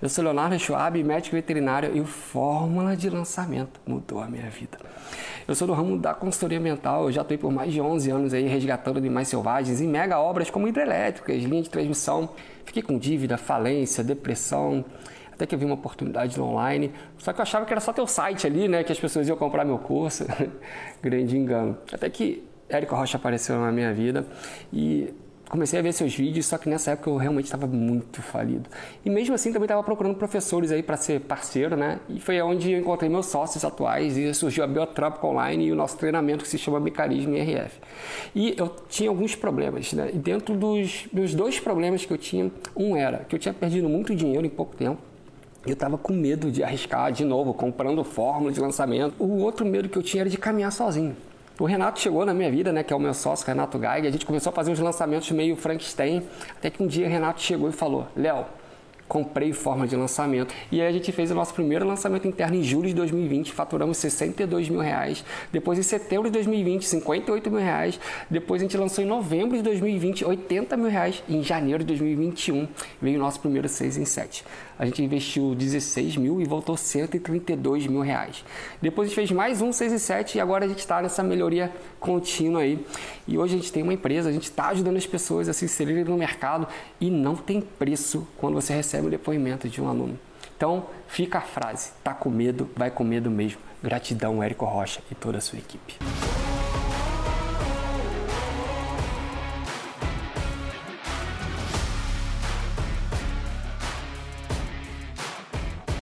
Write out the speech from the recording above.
Eu sou Leonardo Schwab, médico veterinário e o Fórmula de Lançamento mudou a minha vida. Eu sou do ramo da consultoria ambiental, eu já estou por mais de 11 anos aí resgatando animais selvagens em mega obras como hidrelétricas, linha de transmissão. Fiquei com dívida, falência, depressão, até que eu vi uma oportunidade online. Só que eu achava que era só ter o site ali, né, que as pessoas iam comprar meu curso. Grande engano. Até que Érico Rocha apareceu na minha vida e comecei a ver seus vídeos, só que nessa época eu realmente estava muito falido. E mesmo assim também estava procurando professores aí para ser parceiro, né? E foi onde eu encontrei meus sócios atuais e surgiu a Biotrópica Online e o nosso treinamento que se chama Mecanismo IRF. E eu tinha alguns problemas, né? E dentro dos, dos dois problemas que eu tinha, um era que eu tinha perdido muito dinheiro em pouco tempo, eu estava com medo de arriscar de novo, comprando fórmula de lançamento. O outro medo que eu tinha era de caminhar sozinho. O Renato chegou na minha vida, né, que é o meu sócio, Renato Geiger, a gente começou a fazer uns lançamentos meio Frankenstein, até que um dia o Renato chegou e falou, Léo, comprei forma de lançamento. E aí a gente fez o nosso primeiro lançamento interno em julho de 2020, faturamos 62 mil reais. Depois em setembro de 2020, 58 mil reais. Depois a gente lançou em novembro de 2020, 80 mil reais. E em janeiro de 2021 veio o nosso primeiro 6 em 7. A gente investiu 16 mil e voltou 132 mil reais. Depois a gente fez mais um 6 em 7 e agora a gente está nessa melhoria contínua aí. E hoje a gente tem uma empresa, a gente está ajudando as pessoas a se inserirem no mercado e não tem preço quando você recebe recebe o depoimento de um aluno. Então, fica a frase: tá com medo, vai com medo mesmo. Gratidão, Érico Rocha e toda a sua equipe.